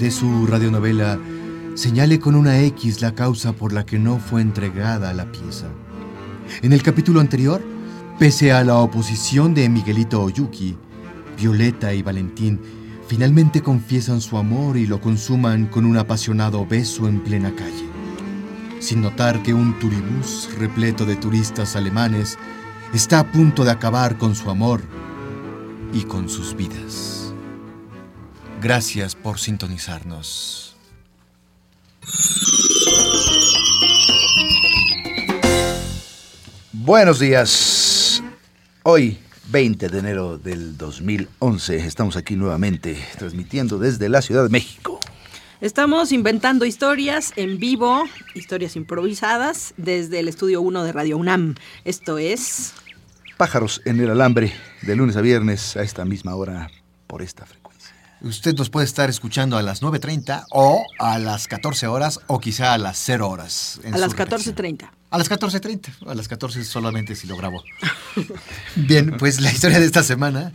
De su radionovela Señale con una X la causa por la que no fue entregada la pieza. En el capítulo anterior, pese a la oposición de Miguelito Oyuki, Violeta y Valentín finalmente confiesan su amor y lo consuman con un apasionado beso en plena calle sin notar que un turibús repleto de turistas alemanes está a punto de acabar con su amor y con sus vidas. Gracias por sintonizarnos. Buenos días. Hoy, 20 de enero del 2011, estamos aquí nuevamente transmitiendo desde la Ciudad de México. Estamos inventando historias en vivo, historias improvisadas, desde el estudio 1 de Radio UNAM. Esto es... Pájaros en el alambre, de lunes a viernes a esta misma hora por esta frecuencia. Usted nos puede estar escuchando a las 9.30 o a las 14 horas o quizá a las 0 horas. en A las su repetición. 14.30. A las 14.30. A las 14 solamente si lo grabo. Bien, pues la historia de esta semana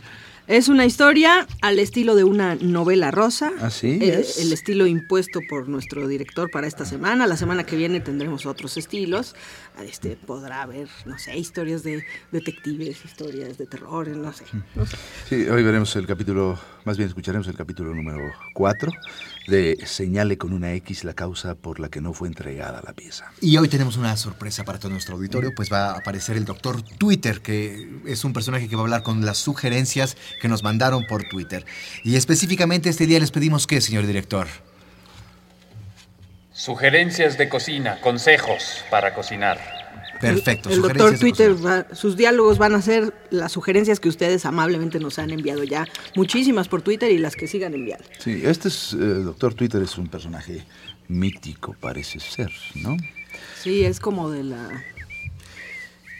Es una historia al estilo de una novela rosa. Así Eh, es. El estilo impuesto por nuestro director para esta semana. La semana que viene tendremos otros estilos. Este, podrá haber, no sé, historias de detectives, historias de terror, no sé. no sé. Sí, hoy veremos el capítulo, más bien escucharemos el capítulo número 4 de Señale con una X la causa por la que no fue entregada la pieza. Y hoy tenemos una sorpresa para todo nuestro auditorio, pues va a aparecer el doctor Twitter, que es un personaje que va a hablar con las sugerencias que nos mandaron por Twitter. Y específicamente este día les pedimos qué, señor director. Sugerencias de cocina, consejos para cocinar. Perfecto. El sugerencias doctor Twitter, va- sus diálogos van a ser las sugerencias que ustedes amablemente nos han enviado ya. Muchísimas por Twitter y las que sigan enviando. Sí, este es, eh, doctor Twitter es un personaje mítico, parece ser, ¿no? Sí, es como de la...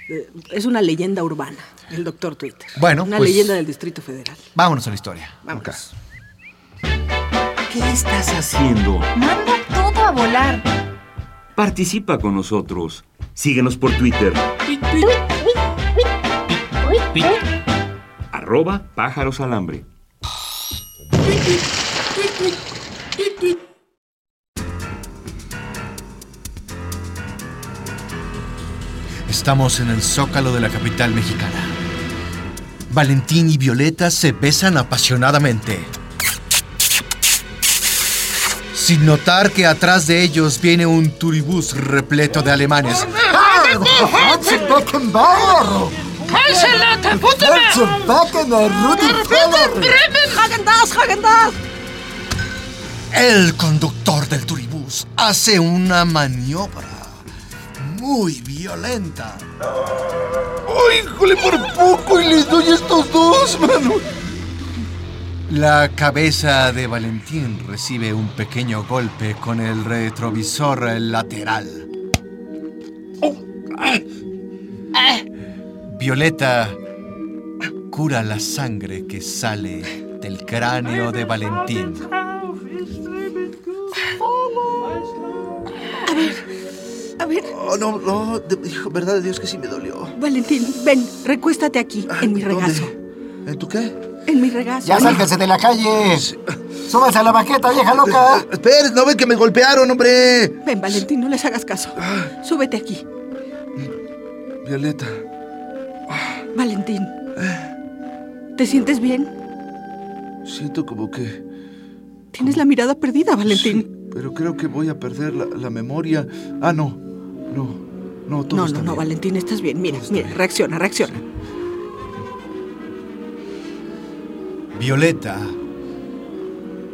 de- es una leyenda urbana, el doctor Twitter. Bueno, Una pues- leyenda del Distrito Federal. Vámonos a la historia. Vamos. Acá. ¿Qué estás haciendo? Manda todo a volar. Participa con nosotros. Síguenos por Twitter. Arroba pájaros. Estamos en el zócalo de la capital mexicana. Valentín y Violeta se besan apasionadamente. Sin notar que atrás de ellos viene un turibús repleto de alemanes. El conductor del turibús hace una maniobra muy violenta. ¡Ay, híjole, por poco y les doy estos dos, mano! La cabeza de Valentín recibe un pequeño golpe con el retrovisor lateral. Violeta cura la sangre que sale del cráneo de Valentín. A ver, Oh, no, no, de- hijo, verdad de Dios que sí me dolió. Valentín, ven, recuéstate aquí, en mi regazo. ¿En tu qué? En mi regazo. Ya sálganse de la calle. Súbanse a la banqueta, vieja loca. Espera, no ven que me golpearon, hombre. Ven, Valentín, no les hagas caso. Súbete aquí. Violeta, Valentín. ¿Te sientes bien? siento como que... Tienes la mirada perdida, Valentín. Sí, pero creo que voy a perder la, la memoria. Ah, no, no, no, todo No, está no, no, bien. Valentín, estás bien. Mira, mira, bien. reacciona, reacciona. Violeta,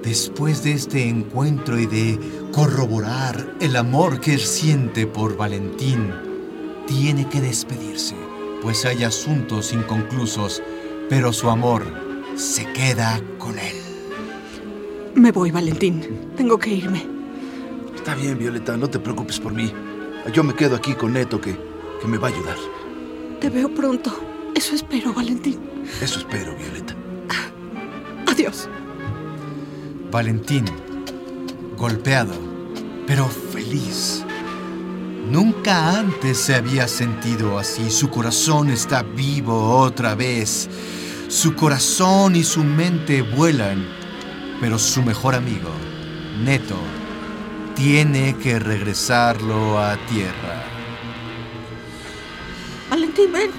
después de este encuentro y de corroborar el amor que él siente por Valentín, tiene que despedirse, pues hay asuntos inconclusos, pero su amor se queda con él. Me voy, Valentín. Tengo que irme. Está bien, Violeta, no te preocupes por mí. Yo me quedo aquí con Neto, que, que me va a ayudar. Te veo pronto. Eso espero, Valentín. Eso espero, Violeta. Valentín, golpeado, pero feliz. Nunca antes se había sentido así. Su corazón está vivo otra vez. Su corazón y su mente vuelan. Pero su mejor amigo, Neto, tiene que regresarlo a tierra. Valentín, ven.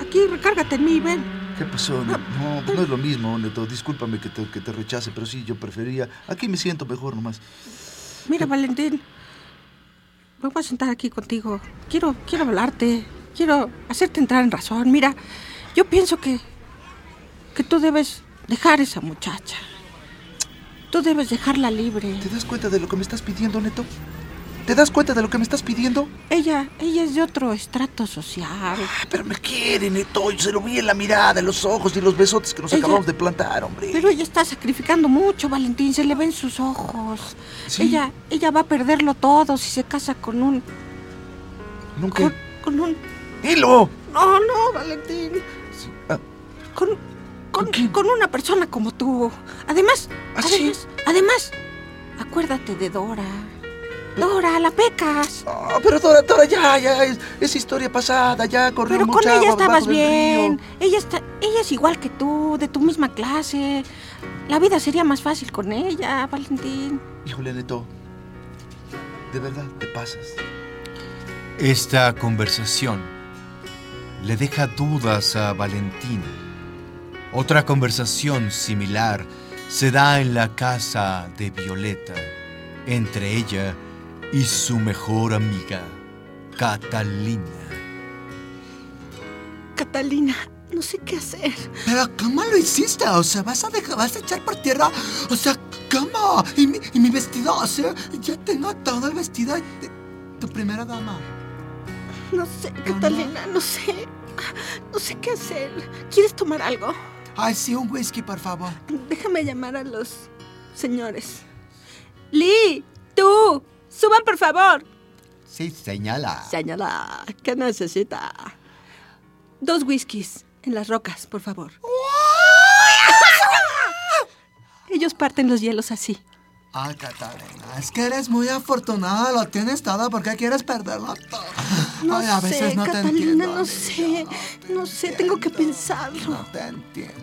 Aquí, recárgate en mí, ven. ¿Qué pasó? No, no, no es lo mismo, Neto. Discúlpame que te, que te rechace, pero sí, yo prefería... Aquí me siento mejor nomás. Mira, Valentín. Me voy a sentar aquí contigo. Quiero, quiero hablarte. Quiero hacerte entrar en razón. Mira, yo pienso que. que tú debes dejar esa muchacha. Tú debes dejarla libre. ¿Te das cuenta de lo que me estás pidiendo, Neto? ¿Te das cuenta de lo que me estás pidiendo? Ella, ella es de otro estrato social. Pero me quiere, Neto. Yo se lo vi en la mirada, en los ojos y los besotes que nos Ella- acabamos de plantar, hombre. Pero ella está sacrificando mucho, Valentín. Se le ven sus ojos. Sí. Ella, ella va a perderlo todo si se casa con un. Nunca... con, con un. ¡Hilo! No, no, Valentín. Ah, Con, con, ¿Con una persona como tú. Además, ¿Ah, sí? además, además, acuérdate de Dora. Dora, la pecas. Ah, pero Dora, Dora, ya, ya, es, es historia pasada, ya corrió Pero con mucha ella estabas bien. Ella está, ella es igual que tú, de tu misma clase. La vida sería más fácil con ella, Valentín. Híjole, Neto, de verdad te pasas. Esta conversación le deja dudas a Valentín. Otra conversación similar se da en la casa de Violeta, entre ella y su mejor amiga, Catalina. Catalina, no sé qué hacer. Pero ¿cómo lo hiciste? O sea, ¿vas a dejar, vas a echar por tierra? O sea, ¿cómo? ¿Y mi, y mi vestido? O sea, ya tengo todo el vestido de tu primera dama. No sé, Catalina, no sé. No sé qué hacer. ¿Quieres tomar algo? Ay, sí, un whisky, por favor. Déjame llamar a los señores. Lee, tú, suban por favor. Sí, señala. Señora, ¿qué necesita? Dos whiskies en las rocas, por favor. Ellos parten los hielos así. Ay, Catalina, es que eres muy afortunada, lo tienes todo, ¿por qué quieres perderlo todo? No Ay, a veces sé, no te Catalina, entiendo. no sé. te No sé, entiendo, tengo que pensarlo. No te entiendo.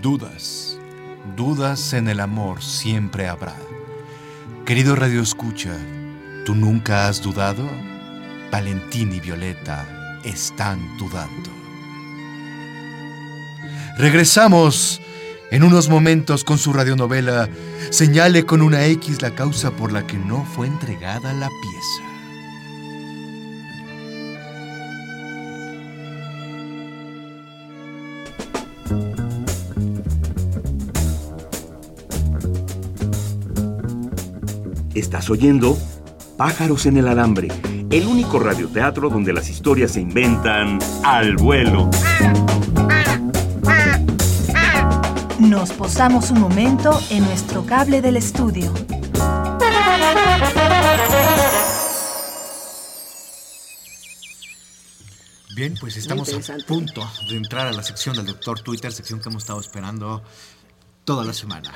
Dudas, dudas en el amor siempre habrá. Querido Radio Escucha, ¿tú nunca has dudado? Valentín y Violeta están dudando. Regresamos en unos momentos con su radionovela Señale con una X la causa por la que no fue entregada la pieza. Estás oyendo Pájaros en el Alambre, el único radioteatro donde las historias se inventan al vuelo. Nos posamos un momento en nuestro cable del estudio. Bien, pues estamos a punto de entrar a la sección del Doctor Twitter, sección que hemos estado esperando toda la semana.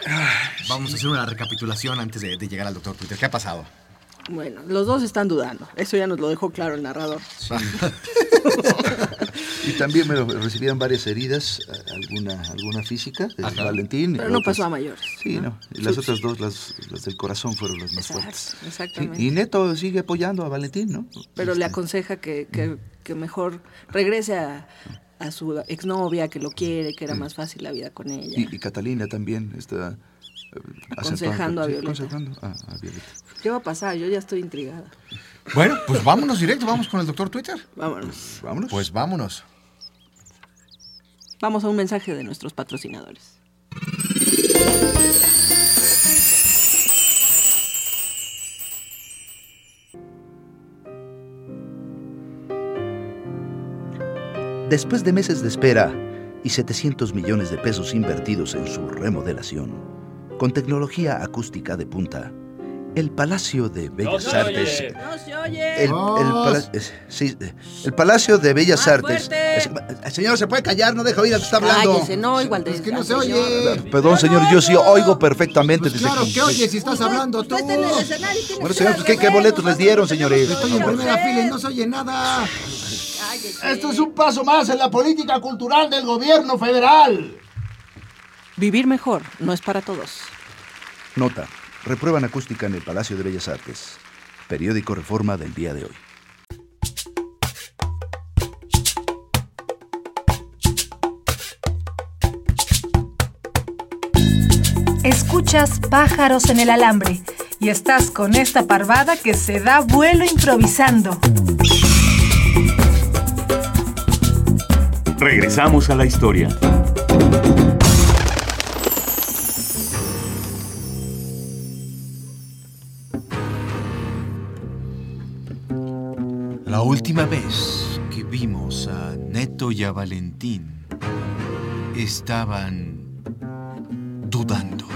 Vamos a hacer una recapitulación antes de, de llegar al Doctor Twitter. ¿Qué ha pasado? Bueno, los dos están dudando. Eso ya nos lo dejó claro el narrador. Y también me recibieron varias heridas, alguna, alguna física, de Ajá. Valentín. Pero no otras- pasó a mayores. Sí, no. Y las otras dos, las, las del corazón, fueron las más Exacto, fuertes. exactamente. Y Neto sigue apoyando a Valentín, ¿no? Pero le Este, aconseja que, que- que mejor regrese a, a su exnovia, que lo quiere, que era más fácil la vida con ella. Y, y Catalina también está... eh, Aconsejando a sí, Violeta. aconsejando a, a Violeta. ¿Qué va a pasar? Yo ya estoy intrigada. Bueno, pues vámonos directo, vamos con el Doctor Twitter. Vámonos. Vámonos. Pues vámonos. Vamos a un mensaje de nuestros patrocinadores. Después de meses de espera y 700 millones de pesos invertidos en su remodelación, con tecnología acústica de punta. El Palacio de Bellas se Artes. oye. No se oye. El, el pala- sí, el Palacio de Bellas Más Artes. Es- eh, señor, ¿se puede callar? No deja oír al que está hablando. Cállese, no, igual de Es que no se señor. oye. Perdón, señor, yo sí oigo perfectamente. Pues desde claro que- oye si estás hablando tú. Usted en el escenario Bueno, señor, pues, ¿qué, boletos les dieron, señores? Estoy en primera fila y no se oye nada. Cállese. Esto es un paso más en la política cultural del gobierno federal. Vivir mejor no es para todos. Nota. Reprueban acústica en el Palacio de Bellas Artes. Periódico Reforma del día de hoy. Escuchas pájaros en el alambre y estás con esta parvada que se da vuelo improvisando. Regresamos a la historia. La última vez que vimos a Neto y a Valentín, estaban dudando.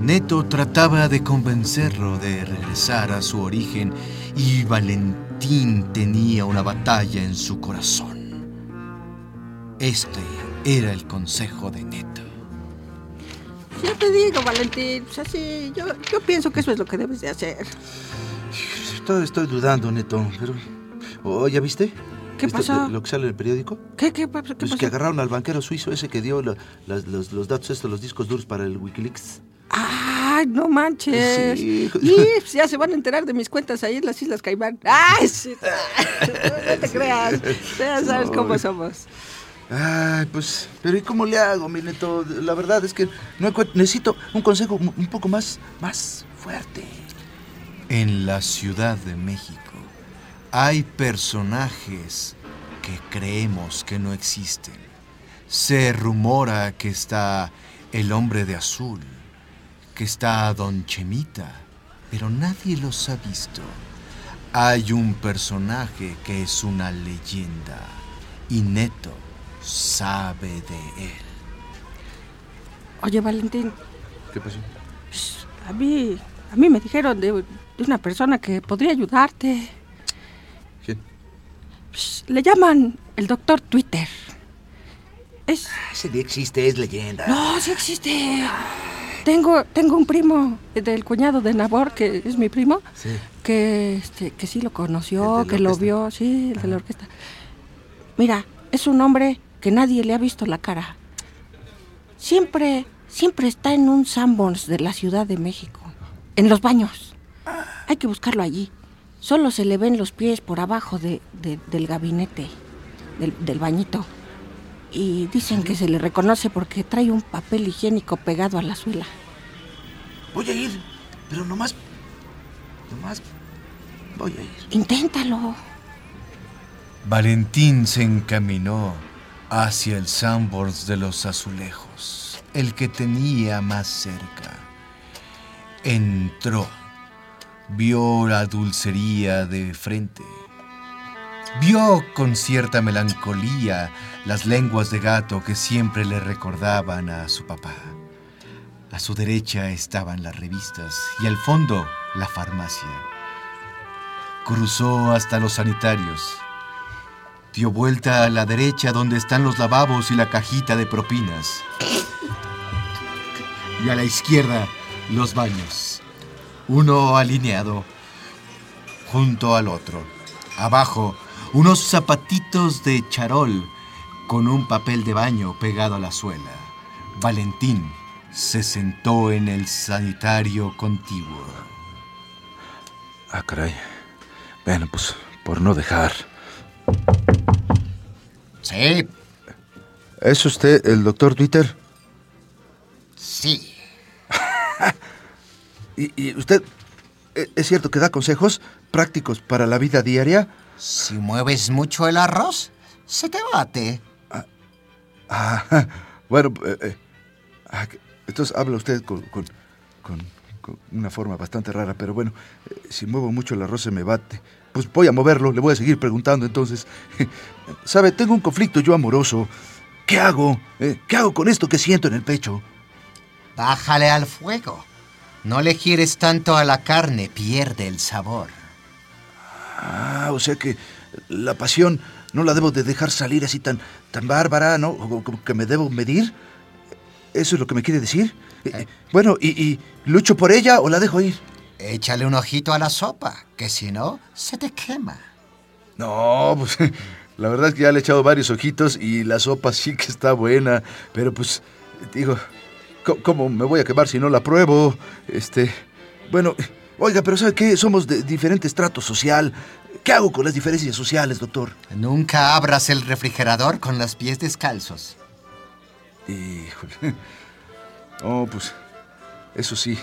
Neto trataba de convencerlo de regresar a su origen y Valentín tenía una batalla en su corazón. Este era el consejo de Neto. Ya te digo, Valentín, pues así, yo, yo pienso que eso es lo que debes de hacer. Estoy, estoy dudando, Neto, pero... Oh, ¿Ya viste? ¿Qué Esto, pasó? Lo que sale en el periódico. ¿Qué, qué, qué Pues pasó? que agarraron al banquero suizo ese que dio la- los, los datos estos, los discos duros para el Wikileaks. Ay, no manches. Sí. Y ya se van a enterar de mis cuentas ahí en las Islas Caimán. Ay, sí. No te creas. Ya sabes cómo somos. Ay, pues, pero ¿y cómo le hago, mi Neto? La verdad es que no necesito un consejo un poco más, más fuerte. En la Ciudad de México hay personajes que creemos que no existen. Se rumora que está el hombre de azul, que está Don Chemita, pero nadie los ha visto. Hay un personaje que es una leyenda y Neto sabe de él. Oye, Valentín, ¿Qué pasó? pues, a mí, a mí me dijeron de, de una persona que podría ayudarte. ¿Quién? Pues, le llaman el doctor Twitter. Es... Ese día existe, es leyenda. No, sí existe. Tengo, tengo un primo del cuñado de Nabor, que es mi primo, Sí. que, este, que sí lo conoció, ¿El de la que lo vio, sí, el de la orquesta. Mira, es un hombre que nadie le ha visto la cara. Siempre, siempre está en un Sanborns de la Ciudad de México, en los baños. Hay que buscarlo allí. Solo se le ven los pies por abajo de, de- del gabinete, del, del bañito. Y dicen que se le reconoce porque trae un papel higiénico pegado a la suela. Voy a ir, pero nomás. Nomás. Voy a ir. Inténtalo. Valentín se encaminó hacia el Sanborns de los Azulejos, el que tenía más cerca. Entró, vio la dulcería de frente, vio con cierta melancolía las lenguas de gato que siempre le recordaban a su papá. A su derecha estaban las revistas y al fondo la farmacia. Cruzó hasta los sanitarios. Dio vuelta a la derecha donde están los lavabos y la cajita de propinas. Y a la izquierda los baños. Uno alineado junto al otro. Abajo unos zapatitos de charol con un papel de baño pegado a la suela. Valentín se sentó en el sanitario contiguo. Ah, caray. Bueno, pues, por no dejar. Sí, ¿Es usted el doctor Twitter? sí. ¿Y, y usted e- es cierto que da consejos prácticos para la vida diaria? Si mueves mucho el arroz, se te bate. Ah, bueno, eh, eh, ah, entonces habla usted con, con- con- con una forma bastante rara, pero bueno, eh, si muevo mucho el arroz se me bate. Pues voy a moverlo, le voy a seguir preguntando entonces. ¿Sabe? Tengo un conflicto yo amoroso. ¿Qué hago? Eh, ¿Qué hago con esto que siento en el pecho? Bájale al fuego. No le gires tanto a la carne, pierde el sabor. Ah, o sea que la pasión no la debo de dejar salir así tan, tan bárbara, ¿no? O Como que me debo medir. ¿Eso es lo que me quiere decir? Eh, Bueno, y, y lucho por ella o la dejo ir? Échale un ojito a la sopa, que si no, se te quema. No, pues la verdad es que ya le he echado varios ojitos y la sopa sí que está buena, pero pues digo, ¿cómo me voy a quemar si no la pruebo? Este, bueno, oiga, pero ¿sabe qué? Somos de diferente estrato social. ¿Qué hago con las diferencias sociales, doctor? Nunca abras el refrigerador con los pies descalzos. Híjole. Oh, pues eso sí,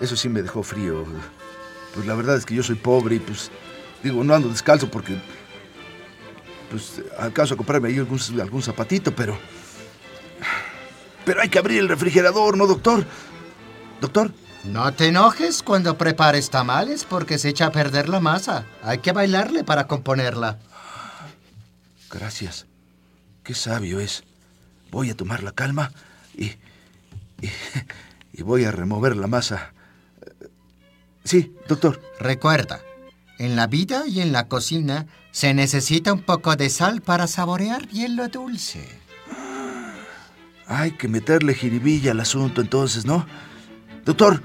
eso sí me dejó frío. Pues la verdad es que yo soy pobre y pues digo, no ando descalzo porque pues alcanzo a comprarme ahí algún, algún zapatito, pero pero hay que abrir el refrigerador, ¿no, doctor? Doctor, No te enojes cuando prepares tamales porque se echa a perder la masa. Hay que bailarle para componerla. gracias. Qué sabio es. Voy a tomar la calma y y, y voy a remover la masa. Sí, doctor. Recuerda, en la vida y en la cocina se necesita un poco de sal para saborear bien lo dulce. Hay que meterle jiribilla al asunto entonces, ¿no? Doctor,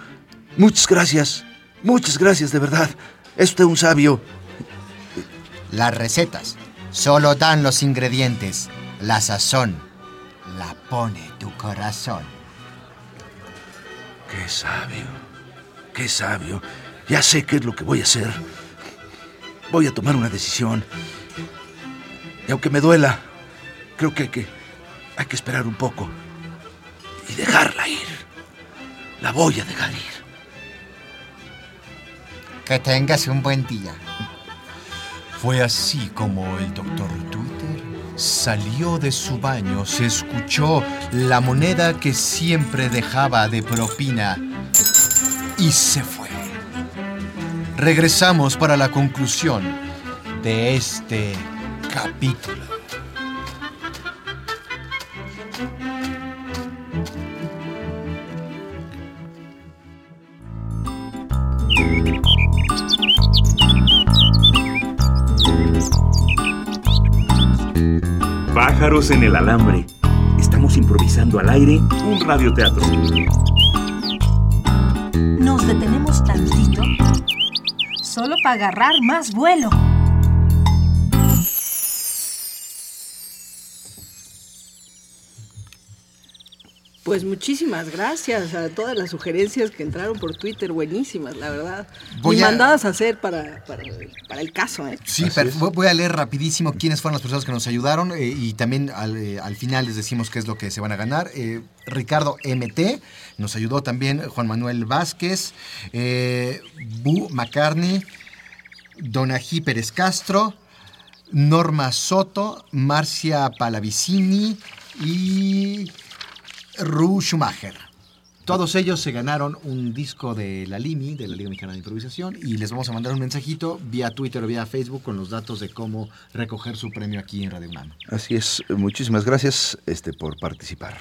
muchas gracias. Muchas gracias, de verdad. Es usted un sabio. Las recetas solo dan los ingredientes. La sazón la pone tu corazón. Qué sabio. Qué sabio. Ya sé qué es lo que voy a hacer. Voy a tomar una decisión. Y aunque me duela, creo que hay que, hay que esperar un poco. Y dejarla ir. La voy a dejar ir. Que tengas un buen día. Fue así como el doctor Twitter salió de su baño, se escuchó la moneda que siempre dejaba de propina y se fue. Regresamos para la conclusión de este capítulo. Pájaros en el alambre. Estamos improvisando al aire un radioteatro. Detenemos tantito solo para agarrar más vuelo. Pues muchísimas gracias a todas las sugerencias que entraron por Twitter, buenísimas, la verdad. Voy y a- mandadas a hacer para, para, para el caso, ¿eh? Sí, pero voy- a leer rapidísimo quiénes fueron las personas que nos ayudaron eh, y también al, eh, al final les decimos qué es lo que se van a ganar. Eh, Ricardo MT nos ayudó también, Juan Manuel Vázquez, eh, Bu McCartney, Donají Pérez Castro, Norma Soto, Marcia Palavicini y Ru Schumacher. Todos ellos se ganaron un disco de la LIMI, de la Liga Mexicana de Improvisación, y les vamos a mandar un mensajito vía Twitter o vía Facebook con los datos de cómo recoger su premio aquí en Radio UNAM. Así es. Muchísimas gracias este, por participar.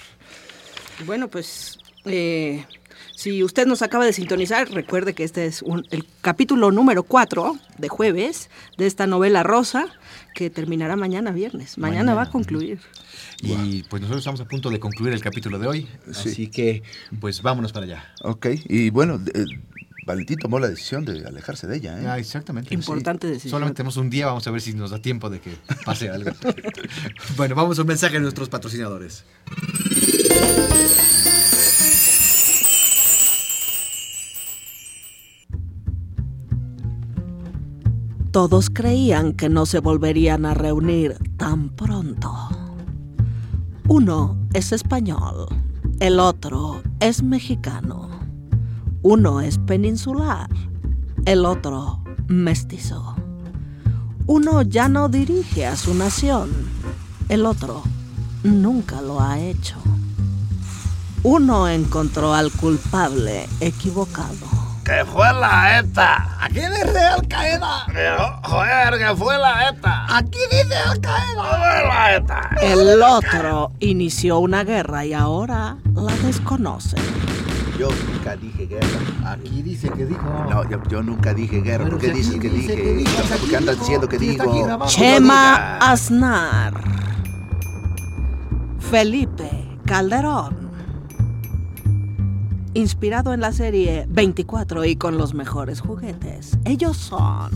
Bueno, pues eh, si usted nos acaba de sintonizar, recuerde que este es un- el capítulo número 4 de jueves de esta novela rosa que terminará mañana viernes. Mañana, va a concluir. Y pues nosotros estamos a punto de concluir el capítulo de hoy, Sí. así que pues vámonos para allá. Ok. Y bueno, eh, Valentín tomó la decisión de alejarse de ella, ¿eh? Ah, exactamente. Importante decisión. Solamente tenemos un día, vamos a ver si nos da tiempo de que pase algo. bueno, vamos a un mensaje de nuestros patrocinadores. Todos creían que no se volverían a reunir tan pronto. Uno es español, el otro es mexicano. Uno es peninsular, el otro mestizo. Uno ya no dirige a su nación, el otro nunca lo ha hecho. Uno encontró al culpable equivocado. Que fue la ETA. Aquí dice Al Qaeda. Joder, que fue la ETA. Aquí dice Al Qaeda. Fue la ETA. El otro inició una guerra y ahora la desconoce. Yo nunca dije guerra. Aquí dice que dijo. No, yo, yo nunca dije guerra. Pero ¿Por qué si dices aquí que dice dije? que dijo, No, si ¿Por qué andas dijo, diciendo que digo? Chema Aznar. Felipe Calderón. Inspirado en la serie 24 y con los mejores juguetes. Ellos son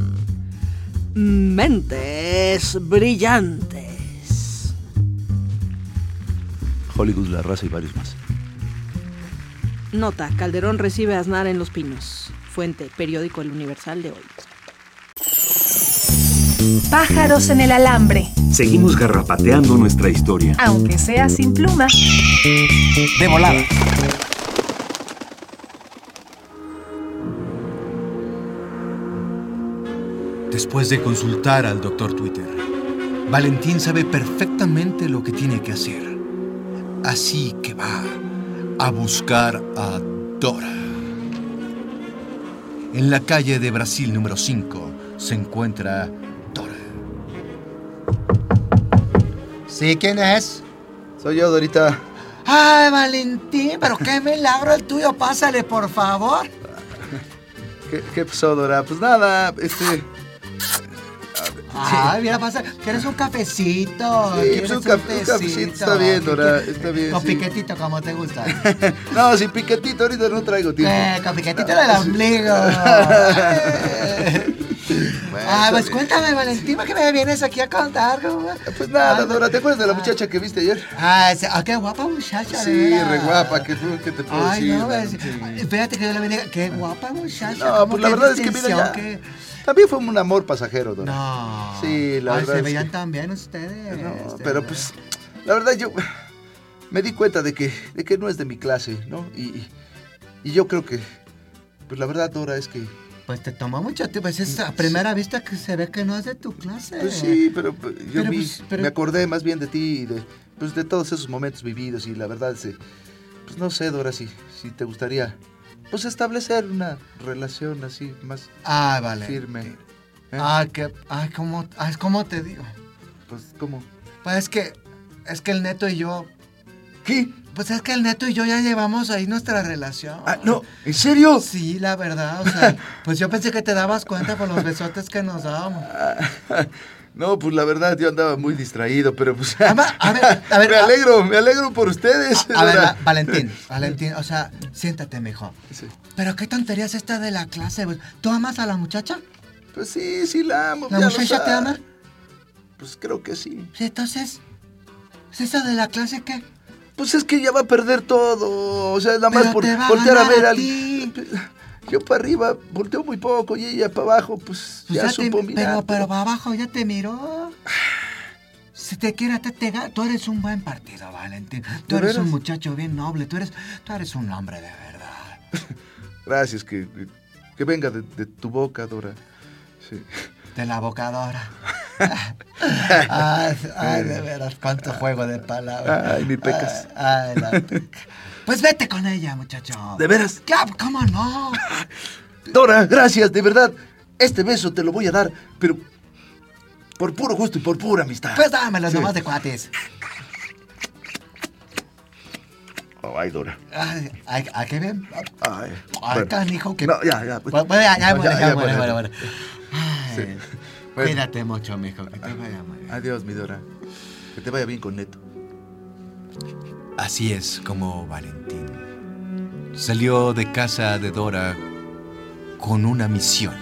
mentes brillantes. Hollywood, La Raza y varios más. Nota, Calderón recibe a Aznar en Los Pinos. Fuente, periódico El Universal de hoy. Pájaros en el alambre, Seguimos garrapateando nuestra historia. aunque sea sin pluma. De volada. Después de consultar al doctor Twitter, Valentín sabe perfectamente lo que tiene que hacer. Así que va a buscar a Dora. En la calle de Brasil número 5 se encuentra Dora. ¿Sí? ¿Quién es? Soy yo, Dorita. Ay, Valentín, pero qué milagro el tuyo. Pásale, por favor. ¿Qué, qué pasó, Dora? Pues nada, este... Ay, mira, pasa. ¿Quieres un cafecito? Sí, ¿Quieres pues un cafecito está bien, Dora, está bien, Con sí. piquetito, como te gusta. No, sin piquetito, ahorita no traigo tiempo. Eh, con piquetito del ombligo. Ah, pues cuéntame, Valentín, ¿por qué me vienes aquí a contar? va? Pues nada, Dora, ¿te acuerdas de la muchacha que viste ayer? Ah, sí, ah, qué guapa muchacha, Sí, veras. re guapa, ¿qué, fue? ¿qué te puedo Ay, decir? no, ves, Sí. espérate que yo le bendiga. Qué guapa muchacha. No, pues la verdad es que mira ya. qué- También fue un amor pasajero, Dora. No. Sí, la Ay, verdad se veían que- bien ustedes. No, pero pues, la verdad yo me di cuenta de que, de que no es de mi clase, ¿no? Y, y- yo creo que, pues la verdad, Dora, es que, Pues te tomó mucho tiempo. Pues es a primera vista que se ve que no es de tu clase. pues sí, pero pues, yo Pero, vi- pues, pero- me acordé más bien de ti y de, pues de todos esos momentos vividos y la verdad, es, pues no sé, Dora, si, si te gustaría, pues establecer una relación así más Ah, vale. firme. ¿eh? Ah, que. Ay, ¿cómo, ay, ¿cómo te digo? Pues, ¿cómo? Pues es que. Es que el neto y yo. ¿Qué? Pues es que el neto y yo ya llevamos ahí nuestra relación. Ah, no, ¿en serio? Sí, la verdad. O sea, pues yo pensé que te dabas cuenta por los besotes que nos dábamos. No, pues la verdad yo andaba muy distraído, pero pues A ver, a ver, a ver, me alegro, me alegro por ustedes. A ver, Valentín, Valentín, o sea, siéntate, mijo. Sí. Pero qué tontería es esta de la clase. ¿Tú amas a la muchacha? Pues sí, sí la amo. ¿La muchacha te ama? Pues creo que sí. Entonces. ¿Es esa de la clase qué? Pues es que ya va a perder todo. O sea, nada más por voltear a ver a al. Yo para arriba volteo muy poco y ella para abajo, pues Pues ya, te- supo mirar. pero, pero para abajo ya te miró. Si te quiere, te, te tú eres un buen partido, Valentín. Tú ¿De eres un muchacho bien noble. Tú eres, tú eres un hombre de verdad. Gracias, que, que venga de, de tu boca, Dora. Sí. De la bocadora. ay, ay, de veras, cuánto juego de palabras. Ay, mi pecas. Ay, ay, la peca. Pues vete con ella, muchacho. ¿De veras? Claro, ¿cómo no? Dora, gracias, de verdad. Este beso te lo voy a dar, pero por puro gusto y por pura amistad. Pues dámelo Sí. nomás de cuates. Oh, ay, Dora. Ay, ay, ay, qué bien. Ay, Ay, bueno. canijo, que. No, ya, ya. pues. Bueno, ya, ya, bueno, ya, bueno, bueno. bueno, bueno. Ay, Sí. Bueno. Cuídate mucho, mijo, que te vaya muy bien. Adiós, mi Dora. Que te vaya bien con Neto. Así es como Valentín salió de casa de Dora con una misión.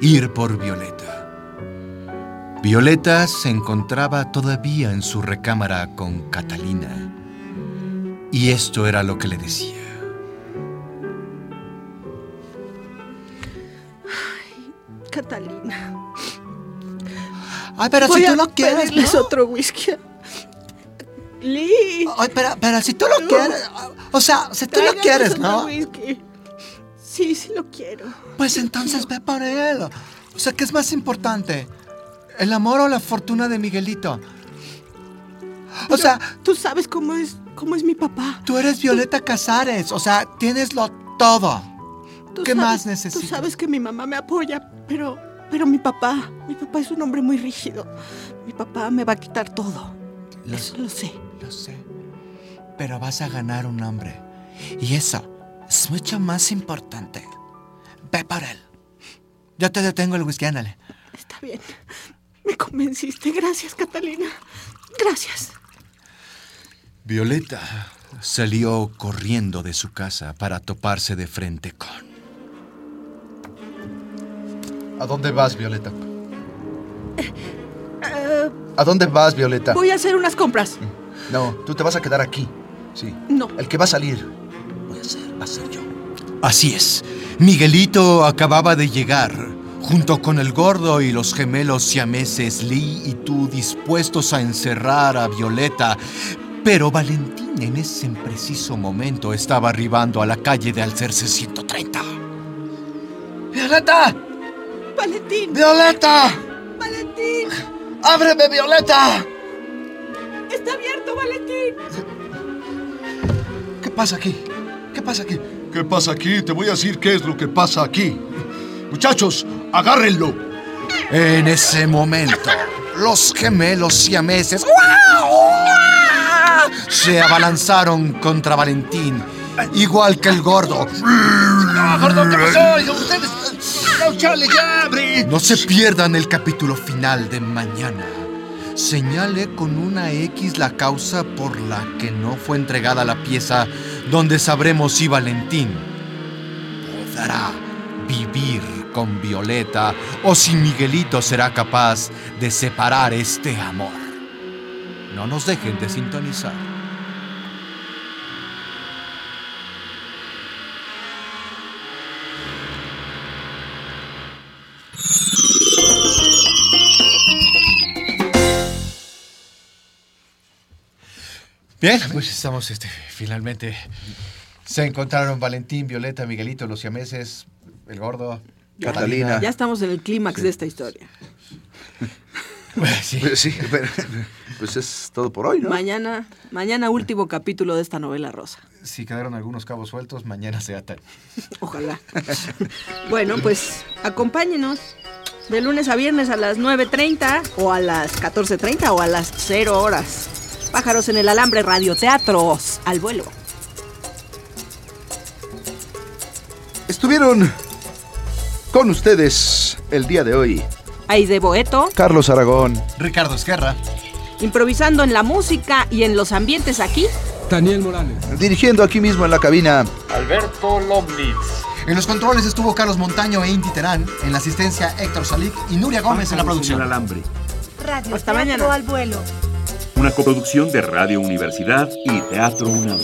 Ir por Violeta. Violeta se encontraba todavía en su recámara con Catalina. Y esto era lo que le decía. Catalina. Ay, pero Voy si tú a lo quieres, ¿no? otro whisky. Lee. Ay, pero, pero si tú lo quieres. O sea, si tú lo quieres, ¿no? whisky. Sí, sí lo quiero. Pues entonces ve por él. O sea, ¿qué es más importante? ¿El amor o la fortuna de Miguelito? O Pero sea, tú sabes cómo es, cómo es mi papá. tú eres Violeta Casares. O sea, tienes lo todo. ¿Qué sabes- más necesitas? Tú sabes que mi mamá me apoya, pero, pero mi papá, mi papá es un hombre muy rígido. Mi papá me va a quitar todo. Lo- Eso lo sé. Lo sé. Pero vas a ganar un hombre. Y eso es mucho más importante. Ve por él. Yo te detengo el whisky, ándale. Está bien. Me convenciste. Gracias, Catalina. Gracias. Violeta salió corriendo de su casa para toparse de frente con... ¿A dónde vas, Violeta? Eh, ¿A dónde vas, Violeta? voy a hacer unas compras. No, tú te vas a quedar aquí. Sí. No. El que va a salir. Voy a ser, va a ser yo. Así es. Miguelito acababa de llegar, junto con el gordo y los gemelos siameses Lee y tú dispuestos a encerrar a Violeta. Pero Valentín en ese preciso momento estaba arribando a la calle de Alcerce 130. ¡Violeta! Valentín. ¡Violeta! Valentín. ¡Ábreme, Violeta! Está abierto, Valentín. ¿Qué pasa aquí? ¿Qué pasa aquí? ¿Qué pasa aquí? Te voy a decir qué es lo que pasa aquí. Muchachos, agárrenlo. En ese momento, los gemelos siameses se abalanzaron contra Valentín, igual que el gordo. ¡No, gordo, qué pasó! ¡Ustedes! ¡No, Charlie, ya abre! No se pierdan el capítulo final de mañana. Señale con una X la causa por la que no fue entregada la pieza, donde sabremos si Valentín podrá vivir con Violeta o si Miguelito será capaz de separar este amor. No nos dejen de sintonizar. Bien, pues estamos este, finalmente. Se encontraron Valentín, Violeta, Miguelito, los siameses, el gordo, Catalina. Ya estamos en el clímax de esta historia. Sí. Pues sí, pero, pues es todo por hoy, ¿no? Mañana, mañana último capítulo de esta novela rosa. Si quedaron algunos cabos sueltos, mañana se atan. Ojalá. bueno, pues acompáñenos de lunes a viernes a las 9.30 o a las 14.30 o a las 0 horas. Pájaros en el alambre, radioteatros, al vuelo. Estuvieron con ustedes el día de hoy Aide Boeto, Carlos Aragón, Ricardo Esquerra. improvisando en la música y en los ambientes aquí. Daniel Morales. dirigiendo aquí mismo en la cabina Alberto Lomnitz. En los controles estuvo Carlos Montaño e Inti Terán. En la asistencia Héctor Salic y Nuria Gómez en la producción. el alambre. Radio Hasta mañana. al vuelo. Una coproducción de Radio Universidad y Teatro UNAM.